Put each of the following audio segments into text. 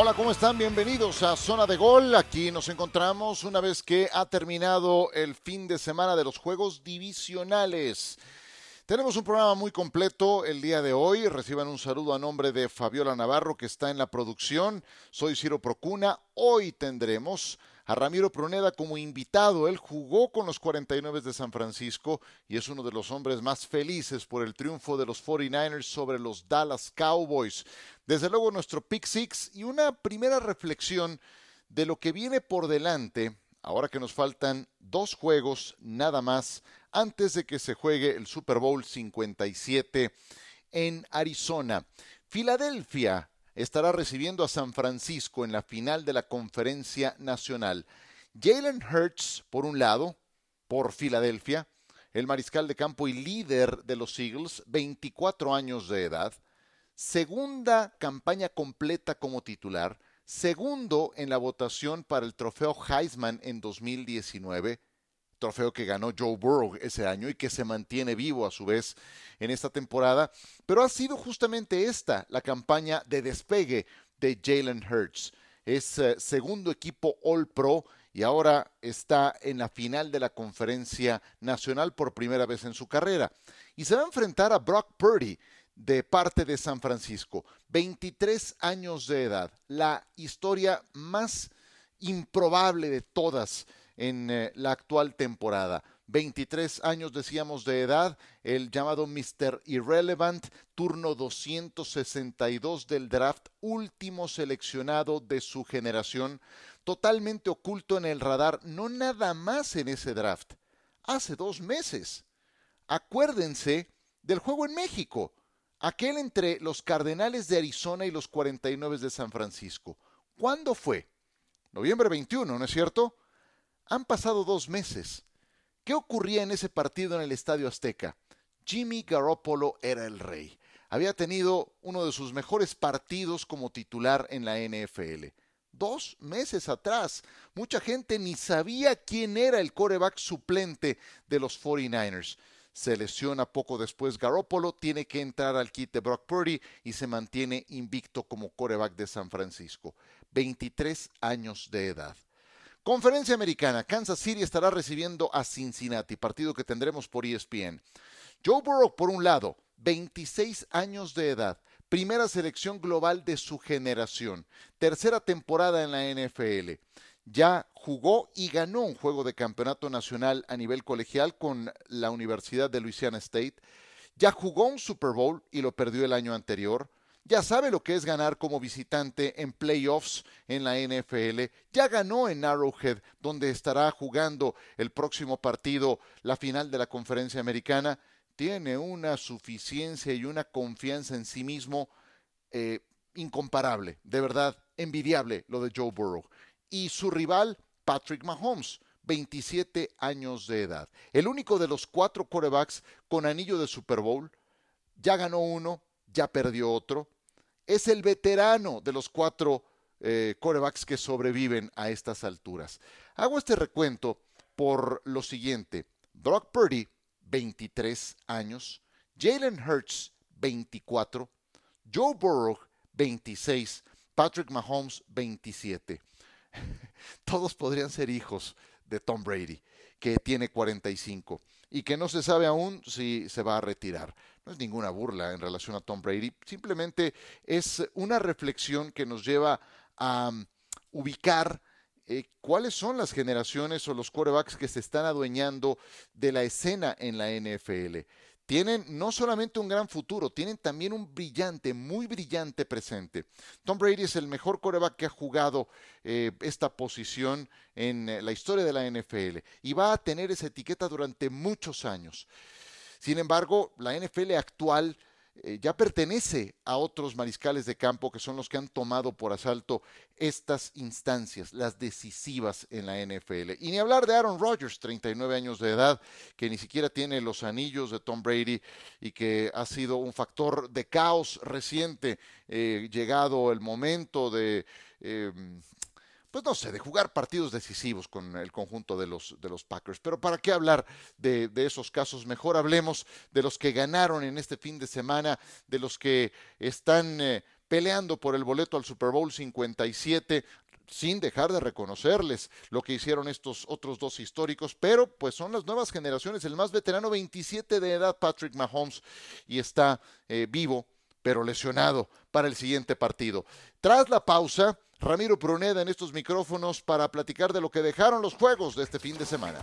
Hola, ¿cómo están? Bienvenidos a Zona de Gol. Aquí nos encontramos una vez que ha terminado el fin de semana de los Juegos Divisionales. Tenemos un programa muy completo el día de hoy. Reciban un saludo a nombre de Fabiola Navarro que está en la producción. Soy Ciro Procuna. Hoy tendremos a Ramiro Pruneda como invitado. Él jugó con los 49 de San Francisco y es uno de los hombres más felices por el triunfo de los 49ers sobre los Dallas Cowboys. Desde luego nuestro pick six y una primera reflexión de lo que viene por delante, ahora que nos faltan dos juegos nada más antes de que se juegue el Super Bowl 57 en Arizona. Filadelfia estará recibiendo a San Francisco en la final de la conferencia nacional. Jalen Hurts, por un lado, por Filadelfia, el mariscal de campo y líder de los Eagles, 24 años de edad, segunda campaña completa como titular, segundo en la votación para el trofeo Heisman en 2019, trofeo que ganó Joe Burrow ese año y que se mantiene vivo a su vez en esta temporada, pero ha sido justamente esta la campaña de despegue de Jalen Hurts. Es eh, segundo equipo All Pro y ahora está en la final de la conferencia nacional por primera vez en su carrera. Y se va a enfrentar a Brock Purdy de parte de San Francisco. 23 años de edad, la historia más improbable de todas en eh, la actual temporada. 23 años decíamos de edad, el llamado Mr. Irrelevant, turno 262 del draft, último seleccionado de su generación, totalmente oculto en el radar, no nada más en ese draft, hace dos meses. Acuérdense del juego en México, aquel entre los Cardenales de Arizona y los 49 de San Francisco. ¿Cuándo fue? Noviembre 21, ¿no es cierto? Han pasado dos meses. ¿Qué ocurría en ese partido en el Estadio Azteca? Jimmy Garoppolo era el rey. Había tenido uno de sus mejores partidos como titular en la NFL. Dos meses atrás, mucha gente ni sabía quién era el coreback suplente de los 49ers. Se lesiona poco después Garoppolo, tiene que entrar al kit de Brock Purdy y se mantiene invicto como coreback de San Francisco. 23 años de edad. Conferencia Americana, Kansas City estará recibiendo a Cincinnati, partido que tendremos por ESPN. Joe Burrow, por un lado, 26 años de edad, primera selección global de su generación, tercera temporada en la NFL. Ya jugó y ganó un juego de campeonato nacional a nivel colegial con la Universidad de Louisiana State. Ya jugó un Super Bowl y lo perdió el año anterior ya sabe lo que es ganar como visitante en playoffs en la NFL, ya ganó en Arrowhead, donde estará jugando el próximo partido, la final de la conferencia americana, tiene una suficiencia y una confianza en sí mismo eh, incomparable, de verdad, envidiable lo de Joe Burrow. Y su rival, Patrick Mahomes. 27 años de edad. El único de los cuatro corebacks con anillo de Super Bowl. Ya ganó uno, ya perdió otro es el veterano de los cuatro eh, corebacks que sobreviven a estas alturas. Hago este recuento por lo siguiente. Brock Purdy, 23 años. Jalen Hurts, 24. Joe Burrow, 26. Patrick Mahomes, 27. Todos podrían ser hijos de Tom Brady, que tiene 45 y que no se sabe aún si se va a retirar. No es ninguna burla en relación a Tom Brady, simplemente es una reflexión que nos lleva a um, ubicar eh, cuáles son las generaciones o los quarterbacks que se están adueñando de la escena en la NFL tienen no solamente un gran futuro, tienen también un brillante, muy brillante presente. Tom Brady es el mejor coreback que ha jugado eh, esta posición en eh, la historia de la NFL y va a tener esa etiqueta durante muchos años. Sin embargo, la NFL actual eh, ya pertenece a otros mariscales de campo que son los que han tomado por asalto estas instancias, las decisivas en la NFL. Y ni hablar de Aaron Rodgers, 39 años de edad, que ni siquiera tiene los anillos de Tom Brady y que ha sido un factor de caos reciente, eh, llegado el momento de eh, pues no sé, de jugar partidos decisivos con el conjunto de los, de los Packers. Pero ¿para qué hablar de, esos casos? Mejor hablemos de los que ganaron en este fin de semana, de los que están eh, peleando por el boleto al Super Bowl 57 sin dejar de reconocerles lo que hicieron estos otros dos históricos, pero pues son las nuevas generaciones, el más veterano 27 de edad, Patrick Mahomes, y está eh, vivo, pero lesionado para el siguiente partido. Tras la pausa, Ramiro Pruneda en estos micrófonos para platicar de lo que dejaron los juegos de este fin de semana.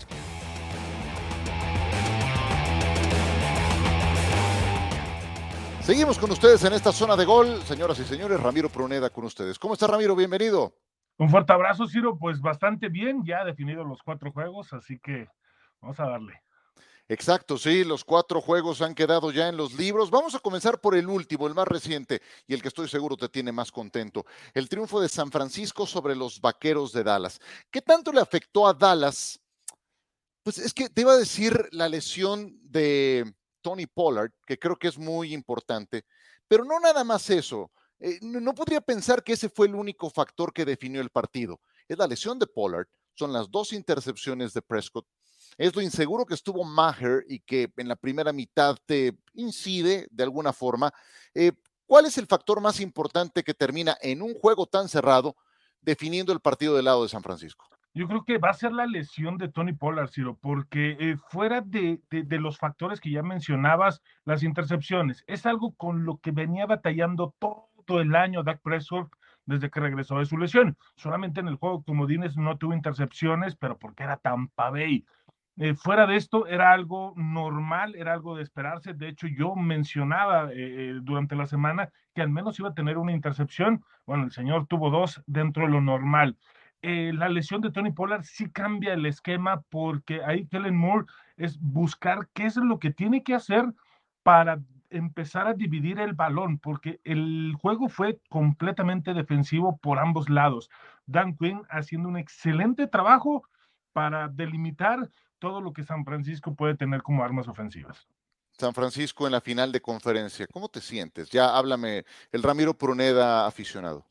Seguimos con ustedes en esta zona de gol. Señoras y señores, Ramiro Pruneda con ustedes. ¿Cómo está Ramiro? Bienvenido. Un fuerte abrazo, Ciro. Pues bastante bien, ya definido los cuatro juegos, así que vamos a darle. Exacto, sí, los cuatro juegos han quedado ya en los libros. Vamos a comenzar por el último, el más reciente y el que estoy seguro te tiene más contento. El triunfo de San Francisco sobre los Vaqueros de Dallas. ¿Qué tanto le afectó a Dallas? Pues es que te iba a decir la lesión de Tony Pollard, que creo que es muy importante, pero no nada más eso. Eh, no, podría pensar que ese fue el único factor que definió el partido. Es la lesión de Pollard, son las dos intercepciones de Prescott, es lo inseguro que estuvo Maher y que en la primera mitad te incide de alguna forma. Eh, ¿Cuál es el factor más importante que termina en un juego tan cerrado definiendo el partido del lado de San Francisco? Yo creo que va a ser la lesión de Tony Pollard, Ciro, porque eh, fuera de, los factores que ya mencionabas, las intercepciones, es algo con lo que venía batallando todo el año Dak Prescott desde que regresó de su lesión. Solamente en el juego comodines no tuvo intercepciones, pero porque era Tampa Bay. Eh, fuera de esto, era algo normal, era algo de esperarse. De hecho, yo mencionaba eh, eh, durante la semana que al menos iba a tener una intercepción. Bueno, el señor tuvo dos dentro de lo normal. la lesión de Tony Pollard sí cambia el esquema porque ahí Kellen Moore es buscar qué es lo que tiene que hacer para empezar a dividir el balón, porque el juego fue completamente defensivo por ambos lados. Dan Quinn haciendo un excelente trabajo para delimitar todo lo que San Francisco puede tener como armas ofensivas. San Francisco en la final de conferencia, ¿cómo te sientes? Ya háblame, el Ramiro Pruneda aficionado.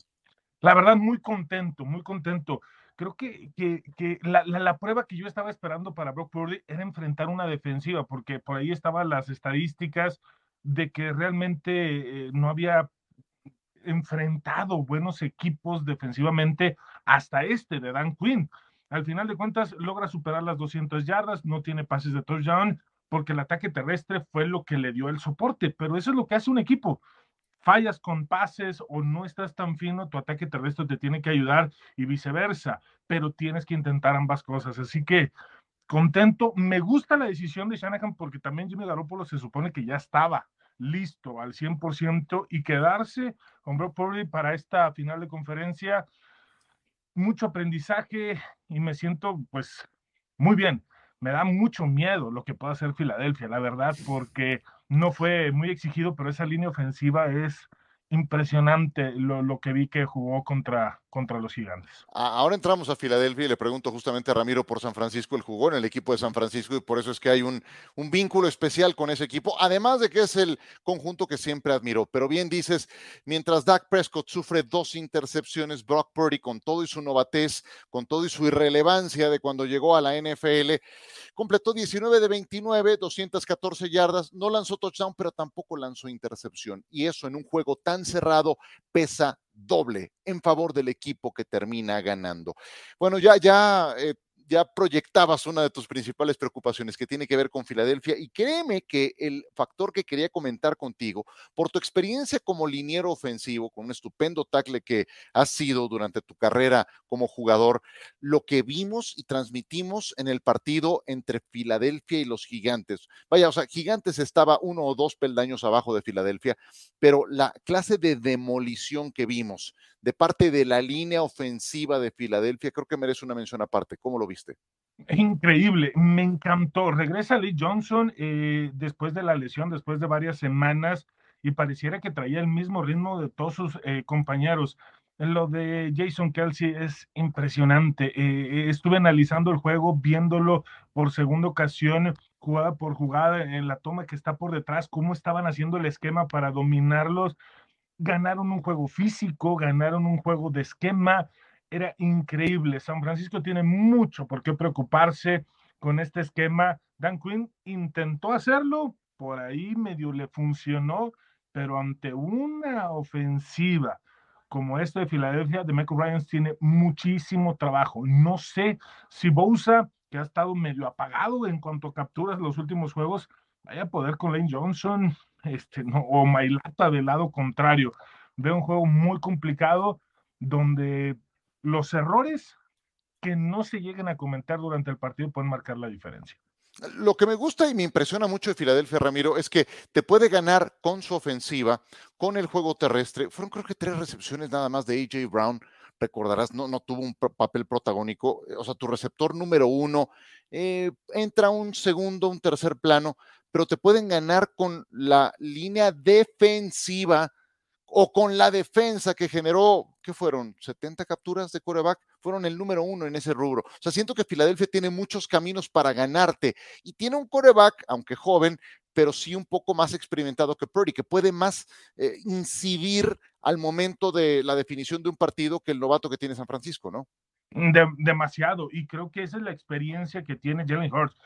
La verdad, muy contento, muy contento. Creo que, que, la, la, prueba que yo estaba esperando para Brock Purdy era enfrentar una defensiva, porque por ahí estaban las estadísticas de que realmente eh, no había enfrentado buenos equipos defensivamente hasta este de Dan Quinn. Al final de cuentas, logra superar las 200 yardas, no tiene pases de touchdown, porque el ataque terrestre fue lo que le dio el soporte, pero eso es lo que hace un equipo. Fallas con pases o no estás tan fino, tu ataque terrestre te tiene que ayudar y viceversa, pero tienes que intentar ambas cosas. Así que contento. Me gusta la decisión de Shanahan porque también Jimmy Garoppolo se supone que ya estaba listo al 100% y quedarse con Brock Purdy para esta final de conferencia. Mucho aprendizaje y me siento pues muy bien. Me da mucho miedo lo que pueda hacer Filadelfia, la verdad, porque no fue muy exigido, pero esa línea ofensiva es impresionante lo, lo, que vi que jugó contra, contra los gigantes. Ahora entramos a Filadelfia y le pregunto justamente a Ramiro por San Francisco. Él jugó en el equipo de San Francisco y por eso es que hay un, un vínculo especial con ese equipo, además de que es el conjunto que siempre admiró. Pero bien dices, mientras Dak Prescott sufre dos intercepciones, Brock Purdy con todo y su novatez, con todo y su irrelevancia de cuando llegó a la NFL, completó 19 de 29, 214 yardas, no lanzó touchdown, pero tampoco lanzó intercepción. Y eso en un juego tan cerrado pesa doble en favor del equipo que termina ganando. Bueno, ya, ya eh, ya proyectabas una de tus principales preocupaciones que tiene que ver con Filadelfia y créeme que el factor que quería comentar contigo, por tu experiencia como liniero ofensivo, con un estupendo tackle que has sido durante tu carrera como jugador, lo que vimos y transmitimos en el partido entre Filadelfia y los Gigantes. Vaya, o sea, Gigantes estaba uno o dos peldaños abajo de Filadelfia, pero la clase de demolición que vimos de parte de la línea ofensiva de Filadelfia, creo que merece una mención aparte. ¿Cómo lo viste? Increíble, me encantó. Regresa Lee Johnson eh, después de la lesión, después de varias semanas, y pareciera que traía el mismo ritmo de todos sus eh, compañeros. Lo de Jason Kelsey es impresionante. Eh, estuve analizando el juego, viéndolo por segunda ocasión, jugada por jugada, en la toma que está por detrás, cómo estaban haciendo el esquema para dominarlos ganaron un juego físico, ganaron un juego de esquema, era increíble. San Francisco tiene mucho por qué preocuparse con este esquema. Dan Quinn intentó hacerlo, por ahí medio le funcionó, pero ante una ofensiva como esta de Filadelfia, de Michael Ryan tiene muchísimo trabajo. No sé si Bosa, que ha estado medio apagado en cuanto a capturas los últimos juegos, vaya a poder con Lane Johnson este, no, o Mailata del lado contrario. Veo un juego muy complicado donde los errores que no se lleguen a comentar durante el partido pueden marcar la diferencia. Lo que me gusta y me impresiona mucho de Filadelfia, Ramiro, es que te puede ganar con su ofensiva, con el juego terrestre. Fueron creo que tres recepciones nada más de AJ Brown. Recordarás, no, no tuvo un papel protagónico. O sea, tu receptor número uno eh, entra un segundo, un tercer plano, pero te pueden ganar con la línea defensiva o con la defensa que generó, ¿qué fueron? ¿70 capturas de coreback? Fueron el número uno en ese rubro. O sea, siento que Filadelfia tiene muchos caminos para ganarte y tiene un coreback, aunque joven, pero sí un poco más experimentado que Purdy, que puede más eh, incidir al momento de la definición de un partido que el novato que tiene San Francisco, ¿no? demasiado, y creo que esa es la experiencia que tiene Jalen Hurts.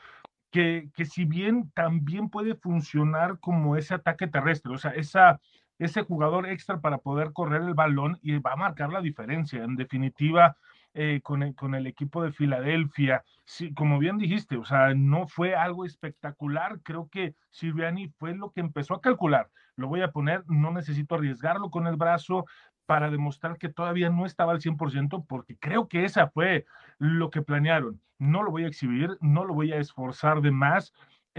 Que, que si bien también puede funcionar como ese ataque terrestre, o sea, esa, ese jugador extra para poder correr el balón y va a marcar la diferencia. En definitiva, eh, con, el, con, el, equipo de Filadelfia, sí, como bien dijiste, o sea, no fue algo espectacular. Creo que Siriani fue lo que empezó a calcular. Lo voy a poner, no necesito arriesgarlo con el brazo para demostrar que todavía no estaba al 100%, porque creo que esa fue lo que planearon. No lo voy a exhibir, no lo voy a esforzar de más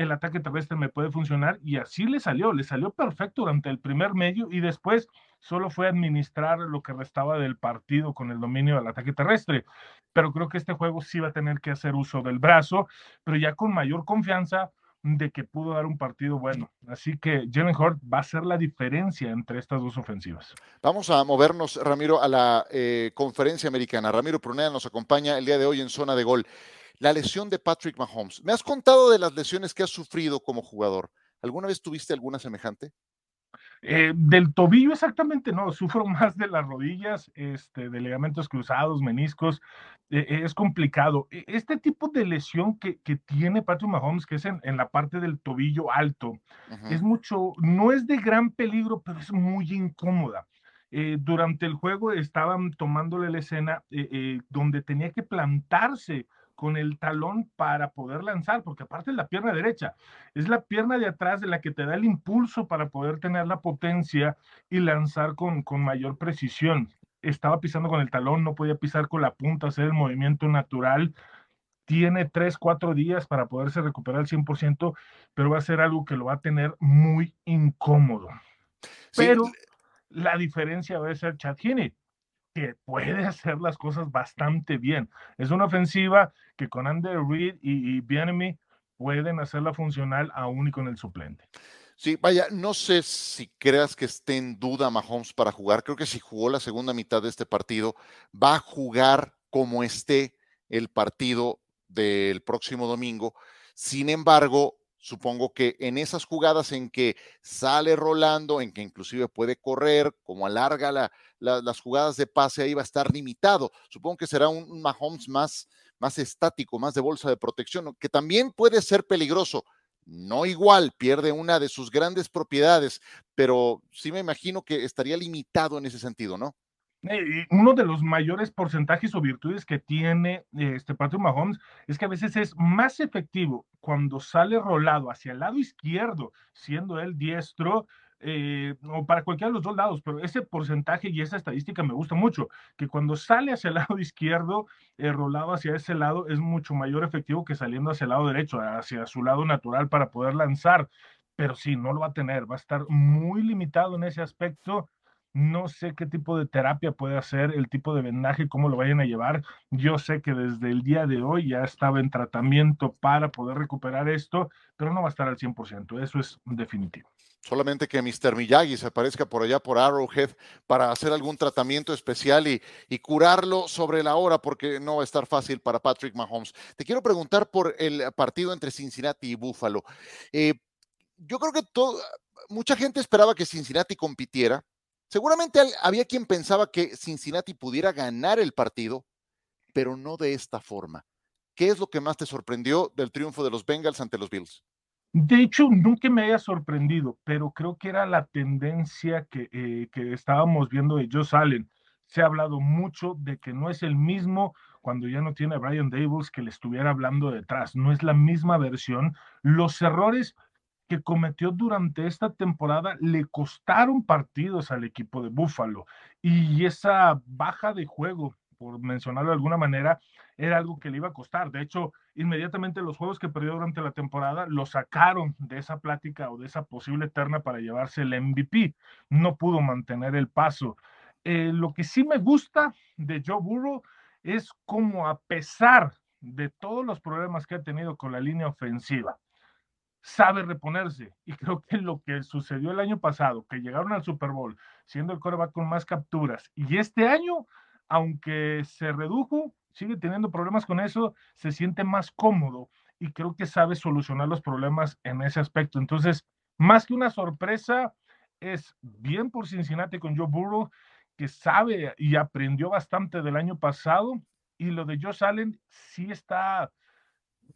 el ataque terrestre me puede funcionar y así le salió, le salió perfecto durante el primer medio y después solo fue administrar lo que restaba del partido con el dominio del ataque terrestre. Pero creo que este juego sí va a tener que hacer uso del brazo, pero ya con mayor confianza de que pudo dar un partido bueno. Así que Jalen Hurt va a ser la diferencia entre estas dos ofensivas. Vamos a movernos, Ramiro, a la eh, conferencia americana. Ramiro Prunea nos acompaña el día de hoy en zona de gol la lesión de Patrick Mahomes. Me has contado de las lesiones que has sufrido como jugador. ¿Alguna vez tuviste alguna semejante? Eh, del tobillo exactamente no, sufro más de las rodillas, este, de ligamentos cruzados, meniscos, eh, eh, es complicado. E, este tipo de lesión que, que tiene Patrick Mahomes, que es en, en, la parte del tobillo alto, es mucho, no es de gran peligro, pero es muy incómoda. durante el juego estaban tomándole la escena donde tenía que plantarse con el talón para poder lanzar, porque aparte es la pierna derecha, es la pierna de atrás de la que te da el impulso para poder tener la potencia y lanzar con, con mayor precisión. Estaba pisando con el talón, no podía pisar con la punta, hacer el movimiento natural. Tiene tres, cuatro días para poderse recuperar al 100%, pero va a ser algo que lo va a tener muy incómodo. Pero la diferencia va a ser Chad Heaney puede hacer las cosas bastante bien. Es una ofensiva que con Andrew Reid y, y pueden hacerla funcional aún y con el suplente. Sí, vaya, no sé si creas que esté en duda Mahomes para jugar. Creo que si jugó la segunda mitad de este partido, va a jugar como esté el partido del próximo domingo. Sin embargo, supongo que en esas jugadas en que sale rolando, en que inclusive puede correr, como alarga las jugadas de pase, ahí va a estar limitado. Supongo que será un, Mahomes más, más estático, más de bolsa de protección, que también puede ser peligroso. No igual, pierde una de sus grandes propiedades, pero sí me imagino que estaría limitado en ese sentido, ¿no? Eh, uno de los mayores porcentajes o virtudes que tiene este Patrick Mahomes es que a veces es más efectivo cuando sale rolado hacia el lado izquierdo, siendo él diestro, eh, o para cualquiera de los dos lados, pero ese porcentaje y esa estadística me gusta mucho, que cuando sale hacia el lado izquierdo, eh, rolado hacia ese lado, es mucho mayor efectivo que saliendo hacia el lado derecho, hacia su lado natural para poder lanzar. Pero sí, no lo va a tener, va a estar muy limitado en ese aspecto no sé qué tipo de terapia puede hacer, el tipo de vendaje, cómo lo vayan a llevar. Yo sé que desde el día de hoy ya estaba en tratamiento para poder recuperar esto, pero no va a estar al 100%, eso es definitivo. Solamente que Mr. Miyagi se aparezca por allá por Arrowhead para hacer algún tratamiento especial y, curarlo sobre la hora, porque no va a estar fácil para Patrick Mahomes. Te quiero preguntar por el partido entre Cincinnati y Buffalo. Eh, yo creo que mucha gente esperaba que Cincinnati compitiera, Seguramente había quien pensaba que Cincinnati pudiera ganar el partido, pero no de esta forma. ¿Qué es lo que más te sorprendió del triunfo de los Bengals ante los Bills? De hecho, nunca me haya sorprendido, pero creo que era la tendencia que, eh, estábamos viendo de Joe Allen. Se ha hablado mucho de que no es el mismo cuando ya no tiene a Brian Davis que le estuviera hablando detrás. No es la misma versión. Los errores que cometió durante esta temporada le costaron partidos al equipo de Buffalo. Y esa baja de juego, por mencionarlo de alguna manera, era algo que le iba a costar. De hecho, inmediatamente los juegos que perdió durante la temporada lo sacaron de esa plática o de esa posible eterna para llevarse el MVP. No pudo mantener el paso. Eh, lo que sí me gusta de Joe Burrow es como a pesar de todos los problemas que ha tenido con la línea ofensiva, sabe reponerse. Y creo que lo que sucedió el año pasado, que llegaron al Super Bowl siendo el coreback con más capturas, y este año, aunque se redujo, sigue teniendo problemas con eso, se siente más cómodo y creo que sabe solucionar los problemas en ese aspecto. Entonces, más que una sorpresa, es bien por Cincinnati con Joe Burrow, que sabe y aprendió bastante del año pasado, y lo de Josh Allen sí está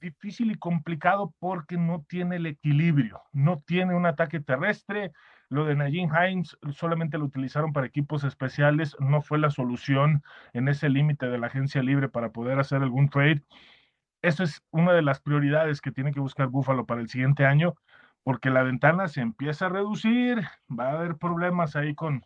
difícil y complicado porque no tiene el equilibrio, no tiene un ataque terrestre. Lo de Najin Hines solamente lo utilizaron para equipos especiales, no fue la solución en ese límite de la agencia libre para poder hacer algún trade. Eso es una de las prioridades que tiene que buscar Buffalo para el siguiente año, porque la ventana se empieza a reducir, va a haber problemas ahí con,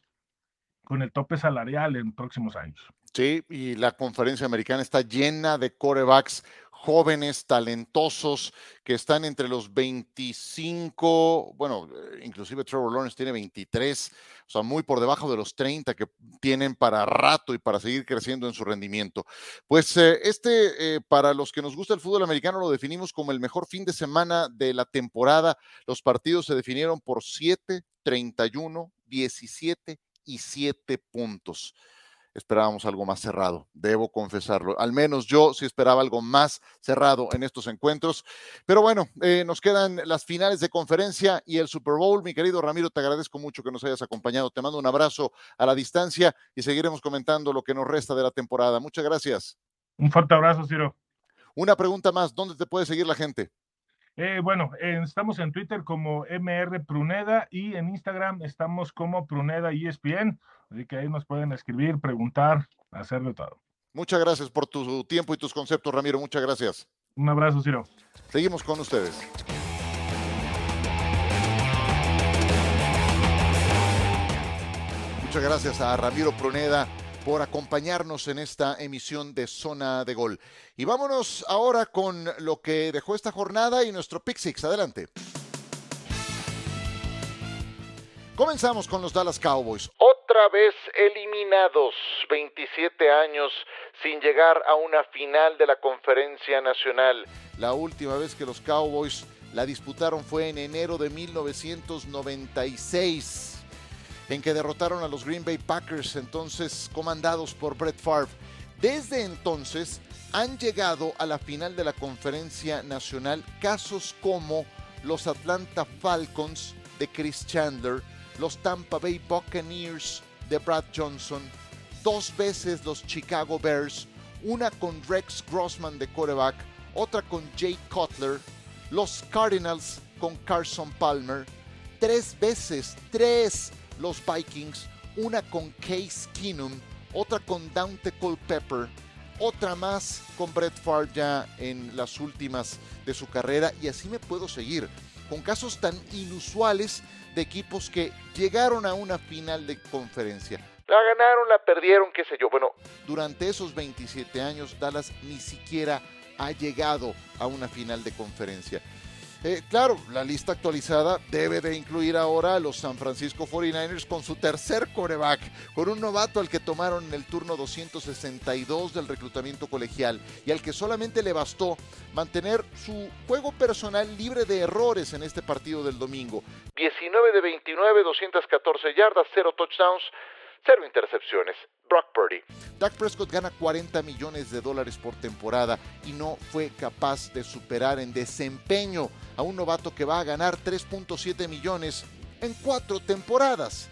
con el tope salarial en próximos años. Sí, y la conferencia americana está llena de corebacks jóvenes, talentosos, que están entre los 25, bueno, eh, inclusive Trevor Lawrence tiene 23, o sea, muy por debajo de los 30 que tienen para rato y para seguir creciendo en su rendimiento. Pues eh, este, eh, para los que nos gusta el fútbol americano, lo definimos como el mejor fin de semana de la temporada. Los partidos se definieron por 7, 31, 17 y 7 puntos esperábamos algo más cerrado, debo confesarlo. Al menos yo sí esperaba algo más cerrado en estos encuentros. Pero bueno, eh, nos quedan las finales de conferencia y el Super Bowl. Mi querido Ramiro, te agradezco mucho que nos hayas acompañado. Te mando un abrazo a la distancia y seguiremos comentando lo que nos resta de la temporada. Muchas gracias. Un fuerte abrazo, Ciro. Una pregunta más, ¿dónde te puede seguir la gente? Eh, bueno, estamos en Twitter como MR Pruneda y en Instagram estamos como Pruneda ESPN. Así que ahí nos pueden escribir, preguntar, hacer de todo. Muchas gracias por tu tiempo y tus conceptos, Ramiro. Muchas gracias. Un abrazo, Ciro. Seguimos con ustedes. Muchas gracias a Ramiro Pruneda por acompañarnos en esta emisión de Zona de Gol. Y vámonos ahora con lo que dejó esta jornada y nuestro Pick Adelante. Comenzamos con los Dallas Cowboys. Otra vez eliminados, 27 años sin llegar a una final de la conferencia nacional. La última vez que los Cowboys la disputaron fue en enero de 1996, en que derrotaron a los Green Bay Packers, entonces comandados por Brett Favre. Desde entonces han llegado a la final de la conferencia nacional casos como los Atlanta Falcons de Chris Chandler, los Tampa Bay Buccaneers de Brad Johnson, dos veces los Chicago Bears, una con Rex Grossman de quarterback, otra con Jay Cutler, los Cardinals con Carson Palmer, tres veces, tres los Vikings, una con Case Keenum, otra con Dante Culpepper, otra más con Brett Favre ya en las últimas de su carrera y así me puedo seguir con casos tan inusuales de equipos que llegaron a una final de conferencia. La ganaron, la perdieron, qué sé yo. Bueno, durante esos 27 años Dallas ni siquiera ha llegado a una final de conferencia. Eh, claro, la lista actualizada debe de incluir ahora a los San Francisco 49ers con su tercer coreback, con un novato al que tomaron en el turno 262 del reclutamiento colegial y al que solamente le bastó mantener su juego personal libre de errores en este partido del domingo. 19 de 29, 214 yardas, 0 touchdowns, cero intercepciones. Brock Purdy. Dak Prescott gana 40 millones de dólares por temporada y no fue capaz de superar en desempeño a un novato que va a ganar 3.7 millones en cuatro temporadas.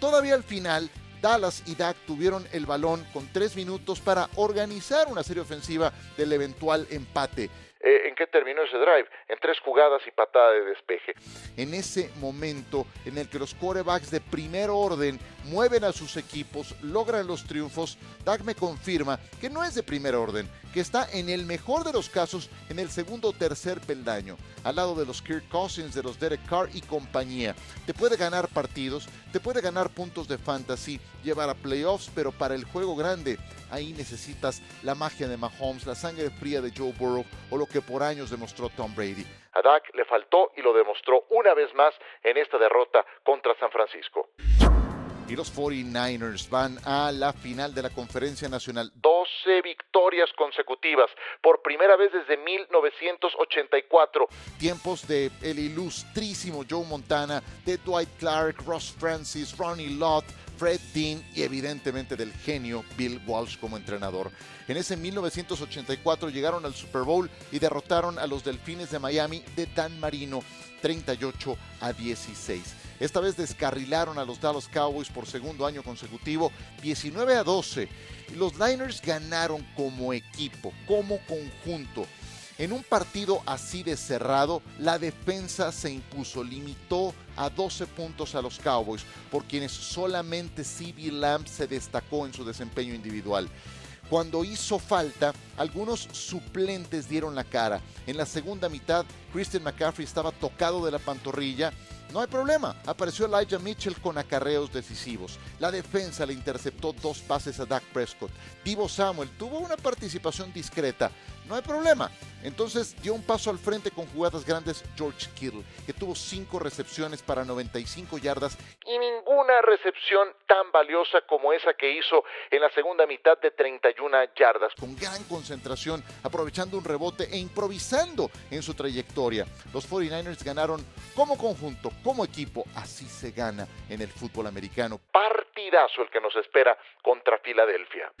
Todavía al final, Dallas y Dak tuvieron el balón con tres minutos para organizar una serie ofensiva del eventual empate. eh, en qué terminó ese drive, en tres jugadas y patada de despeje. En ese momento en el que los quarterbacks de primer orden mueven a sus equipos, logran los triunfos, Dak me confirma que no es de primer orden, que está en el mejor de los casos en el segundo o tercer peldaño, al lado de los Kirk Cousins, de los Derek Carr y compañía. Te puede ganar partidos, te puede ganar puntos de fantasy, llevar a playoffs, pero para el juego grande, ahí necesitas la magia de Mahomes, la sangre fría de Joe Burrow o lo que por años demostró Tom Brady. A Dak le faltó y lo demostró una vez más en esta derrota contra San Francisco y los 49ers van a la final de la Conferencia Nacional. 12 victorias consecutivas por primera vez desde 1984. Tiempos de el ilustrísimo Joe Montana, de Dwight Clark, Ross Francis, Ronnie Lott, Fred Dean y evidentemente del genio Bill Walsh como entrenador. En ese 1984 llegaron al Super Bowl y derrotaron a los Delfines de Miami de Dan Marino 38 a 16. Esta vez descarrilaron a los Dallas Cowboys por segundo año consecutivo, 19 a 12. Los Niners ganaron como equipo, como conjunto. En un partido así de cerrado, la defensa se impuso, limitó a 12 puntos a los Cowboys, por quienes solamente C.B. Lamb se destacó en su desempeño individual. Cuando hizo falta, algunos suplentes dieron la cara. En la segunda mitad, Christian McCaffrey estaba tocado de la pantorrilla no hay problema, apareció Elijah Mitchell con acarreos decisivos. La defensa le interceptó dos pases a Dak Prescott. Divo Samuel tuvo una participación discreta. No hay problema. Entonces dio un paso al frente con jugadas grandes George Kittle, que tuvo cinco recepciones para 95 yardas y ninguna recepción tan valiosa como esa que hizo en la segunda mitad de 31 yardas, con gran concentración, aprovechando un rebote e improvisando en su trayectoria. Los 49ers ganaron como conjunto, como equipo, así se gana en el fútbol americano. Partidazo el que nos espera contra Filadelfia.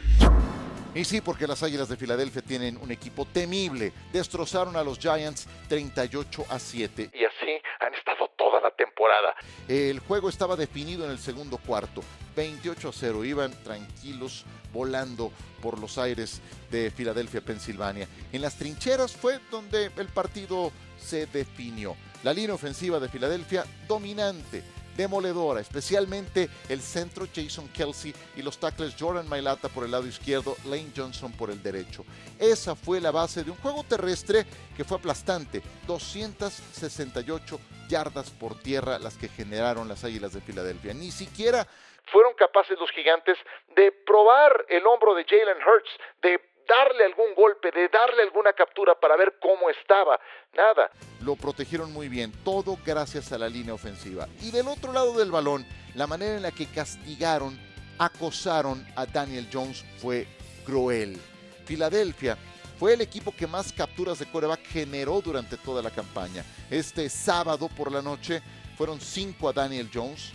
Y sí, porque las Águilas de Filadelfia tienen un equipo temible. Destrozaron a los Giants 38 a 7. Y así han estado toda la temporada. El juego estaba definido en el segundo cuarto. 28 a 0. Iban tranquilos volando por los aires de Filadelfia, Pensilvania. En las trincheras fue donde el partido se definió. La línea ofensiva de Filadelfia dominante, demoledora, especialmente el centro Jason Kelsey y los tackles Jordan Mailata por el lado izquierdo, Lane Johnson por el derecho. Esa fue la base de un juego terrestre que fue aplastante, 268 yardas por tierra las que generaron las Águilas de Filadelfia. Ni siquiera fueron capaces los gigantes de probar el hombro de Jalen Hurts, de darle algún golpe, de darle alguna captura para ver cómo estaba. Nada. Lo protegieron muy bien, todo gracias a la línea ofensiva. Y del otro lado del balón, la manera en la que castigaron, acosaron a Daniel Jones fue cruel. Filadelfia fue el equipo que más capturas de coreback generó durante toda la campaña. Este sábado por la noche fueron cinco a Daniel Jones,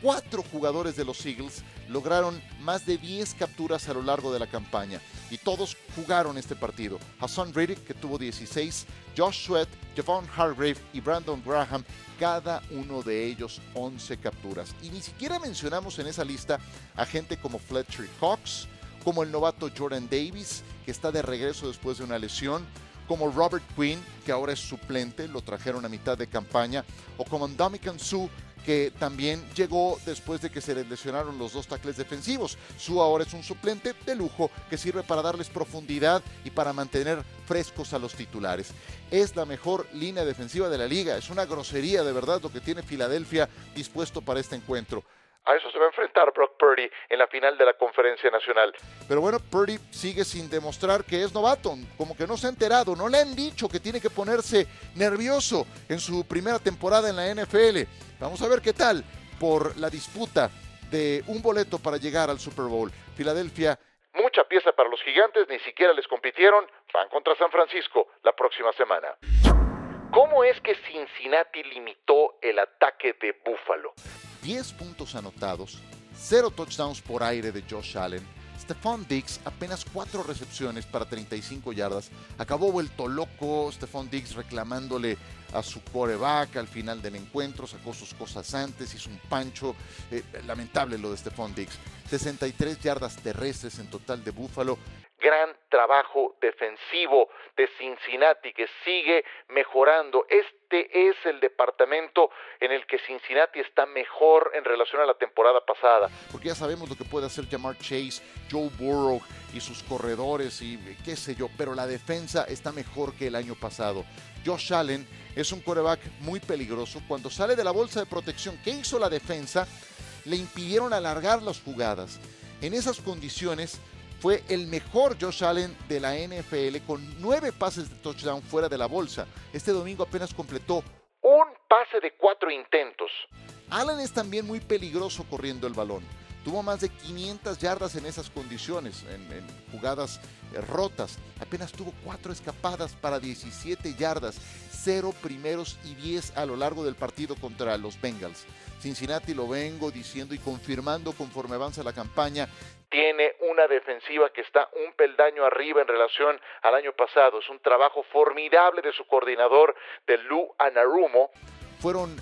cuatro jugadores de los Eagles lograron más de 10 capturas a lo largo de la campaña y todos jugaron este partido. Hassan Riddick, que tuvo 16, Josh Sweat, Javon Hargrave y Brandon Graham, cada uno de ellos 11 capturas. Y ni siquiera mencionamos en esa lista a gente como Fletcher Cox, como el novato Jordan Davis, que está de regreso después de una lesión, como Robert Quinn, que ahora es suplente, lo trajeron a mitad de campaña, o como Ndamukong Su, que también llegó después de que se les lesionaron los dos tackles defensivos. Su ahora es un suplente de lujo que sirve para darles profundidad y para mantener frescos a los titulares. Es la mejor línea defensiva de la liga. Es una grosería de verdad lo que tiene Filadelfia dispuesto para este encuentro. A eso se va a enfrentar Brock Purdy en la final de la conferencia nacional. Pero bueno, Purdy sigue sin demostrar que es novato, como que no se ha enterado, no le han dicho que tiene que ponerse nervioso en su primera temporada en la NFL. Vamos a ver qué tal por la disputa de un boleto para llegar al Super Bowl. Filadelfia, mucha pieza para los gigantes, ni siquiera les compitieron, van contra San Francisco la próxima semana. ¿Cómo es que Cincinnati limitó el ataque de Buffalo? 10 puntos anotados, 0 touchdowns por aire de Josh Allen. Stephon Diggs apenas 4 recepciones para 35 yardas. Acabó vuelto loco Stephon Diggs reclamándole a su coreback al final del encuentro, sacó sus cosas antes, hizo un pancho. Eh, lamentable lo de Stephon Diggs. 63 yardas terrestres en total de Buffalo. Gran trabajo defensivo de Cincinnati que sigue mejorando. Este es el departamento en el que Cincinnati está mejor en relación a la temporada pasada. Porque ya sabemos lo que puede hacer Jamar Chase, Joe Burrow y sus corredores y qué sé yo, pero la defensa está mejor que el año pasado. Josh Allen es un coreback muy peligroso. Cuando sale de la bolsa de protección, ¿qué hizo la defensa? Le impidieron alargar las jugadas. En esas condiciones, fue el mejor Josh Allen de la NFL con nueve pases de touchdown fuera de la bolsa. Este domingo apenas completó un pase de cuatro intentos. Allen es también muy peligroso corriendo el balón. Tuvo más de 500 yardas en esas condiciones, en, jugadas eh, rotas. Apenas tuvo cuatro escapadas para 17 yardas, cero primeros y 10 a lo largo del partido contra los Bengals. Cincinnati lo vengo diciendo y confirmando conforme avanza la campaña. Tiene una defensiva que está un peldaño arriba en relación al año pasado. Es un trabajo formidable de su coordinador, de Lou Anarumo. Fueron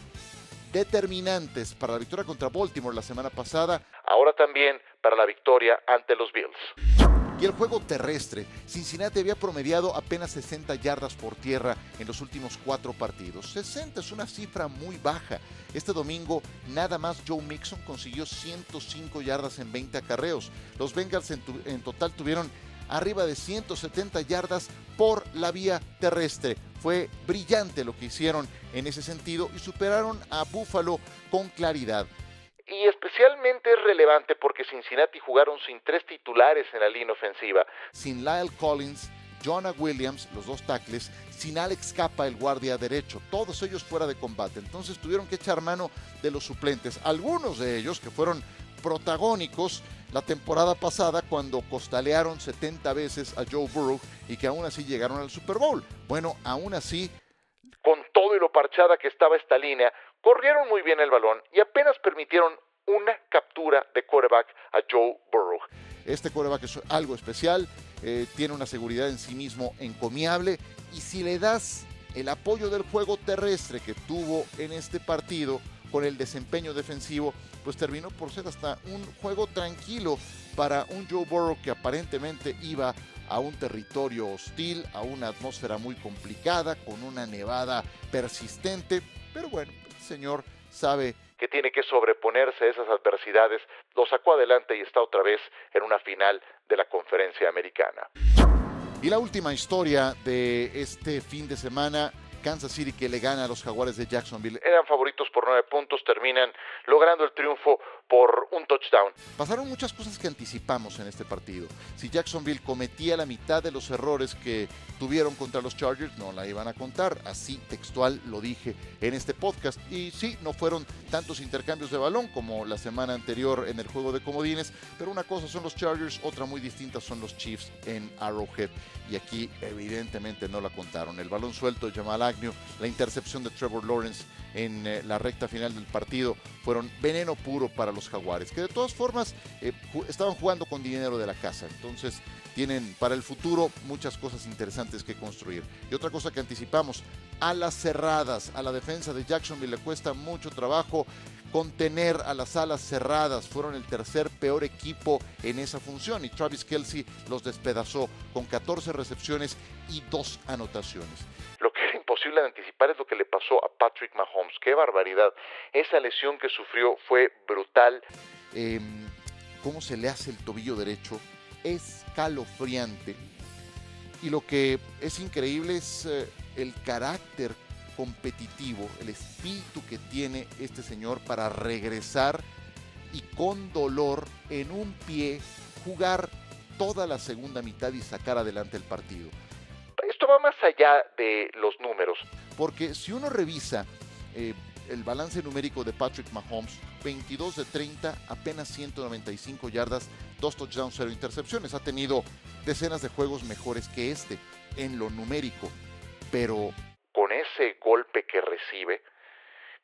determinantes para la victoria contra Baltimore la semana pasada. Ahora también para la victoria ante los Bills. Y el juego terrestre, Cincinnati había promediado apenas 60 yardas por tierra en los últimos cuatro partidos. 60 es una cifra muy baja. Este domingo nada más Joe Mixon consiguió 105 yardas en 20 acarreos. Los Bengals en, total tuvieron arriba de 170 yardas por la vía terrestre. Fue brillante lo que hicieron en ese sentido y superaron a Buffalo con claridad. Y especialmente es relevante porque Cincinnati jugaron sin tres titulares en la línea ofensiva. Sin Lyle Collins, Jonah Williams, los dos tackles, sin Alex Capa, el guardia derecho, todos ellos fuera de combate. Entonces tuvieron que echar mano de los suplentes, algunos de ellos que fueron protagónicos la temporada pasada cuando costalearon 70 veces a Joe Burrow y que aún así llegaron al Super Bowl. Bueno, aún así... Con todo y lo parchada que estaba esta línea, corrieron muy bien el balón y apenas permitieron una captura de quarterback a Joe Burrow. Este quarterback es algo especial, eh, tiene una seguridad en sí mismo encomiable y si le das el apoyo del juego terrestre que tuvo en este partido con el desempeño defensivo, pues terminó por ser hasta un juego tranquilo para un Joe Burrow que aparentemente iba a un territorio hostil, a una atmósfera muy complicada, con una nevada persistente, pero bueno, el señor sabe que tiene que sobreponerse a esas adversidades, lo sacó adelante y está otra vez en una final de la conferencia americana. Y la última historia de este fin de semana Kansas City que le gana a los Jaguares de Jacksonville. Eran favoritos por nueve puntos, terminan logrando el triunfo por un touchdown. Pasaron muchas cosas que anticipamos en este partido. Si Jacksonville cometía la mitad de los errores que tuvieron contra los Chargers, no la iban a contar. Así textual lo dije en este podcast. Y sí, no fueron tantos intercambios de balón como la semana anterior en el juego de comodines, pero una cosa son los Chargers, otra muy distinta son los Chiefs en Arrowhead. Y aquí evidentemente no la contaron. El balón suelto de Jamal La intercepción de Trevor Lawrence en eh, la recta final del partido fueron veneno puro para los jaguares, que de todas formas eh, estaban jugando con dinero de la casa. Entonces tienen para el futuro muchas cosas interesantes que construir. Y otra cosa que anticipamos, a las cerradas, a la defensa de Jacksonville le cuesta mucho trabajo contener a las alas cerradas. Fueron el tercer peor equipo en esa función y Travis Kelsey los despedazó con 14 recepciones y dos anotaciones. De anticipar es lo que le pasó a Patrick Mahomes. ¡Qué barbaridad! Esa lesión que sufrió fue brutal. Em, ¿Cómo se le hace el tobillo derecho? Escalofriante. Y lo que es increíble es eh, el carácter competitivo, el espíritu que tiene este señor para regresar y con dolor en un pie jugar toda la segunda mitad y sacar adelante el partido. Va más allá de los números. Porque si uno revisa eh, el balance numérico de Patrick Mahomes, 22 de 30, apenas 195 yardas, dos touchdowns, cero intercepciones. Ha tenido decenas de juegos mejores que este en lo numérico. Pero con ese golpe que recibe,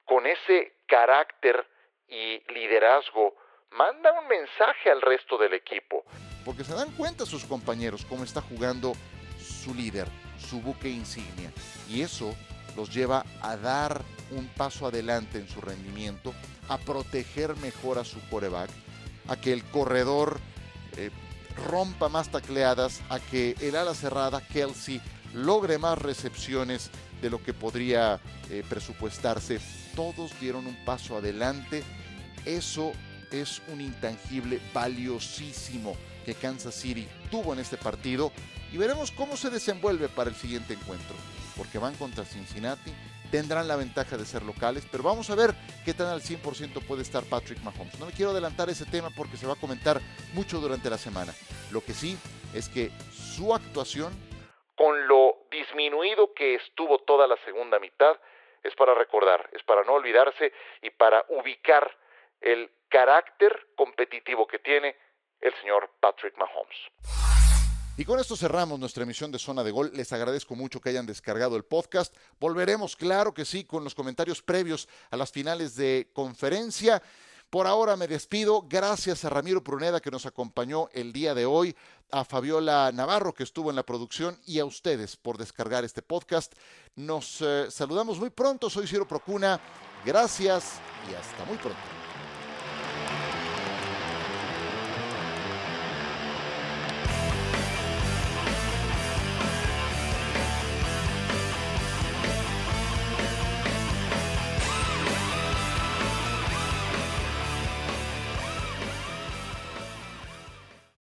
con ese carácter y liderazgo, manda un mensaje al resto del equipo. Porque se dan cuenta sus compañeros cómo está jugando su líder, su buque insignia. Y eso los lleva a dar un paso adelante en su rendimiento, a proteger mejor a su coreback, a que el corredor eh, rompa más tacleadas, a que el ala cerrada, Kelsey, logre más recepciones de lo que podría eh, presupuestarse. Todos dieron un paso adelante. Eso es un intangible valiosísimo que Kansas City tuvo en este partido y veremos cómo se desenvuelve para el siguiente encuentro, porque van contra Cincinnati, tendrán la ventaja de ser locales, pero vamos a ver qué tan al 100% puede estar Patrick Mahomes. No me quiero adelantar ese tema porque se va a comentar mucho durante la semana. Lo que sí es que su actuación, con lo disminuido que estuvo toda la segunda mitad, es para recordar, es para no olvidarse y para ubicar el carácter competitivo que tiene el señor Patrick Mahomes. Y con esto cerramos nuestra emisión de Zona de Gol. Les agradezco mucho que hayan descargado el podcast. Volveremos, claro que sí, con los comentarios previos a las finales de conferencia. Por ahora me despido. Gracias a Ramiro Pruneda que nos acompañó el día de hoy, a Fabiola Navarro que estuvo en la producción y a ustedes por descargar este podcast. Nos eh, saludamos muy pronto. Soy Ciro Procuna. Gracias y hasta muy pronto.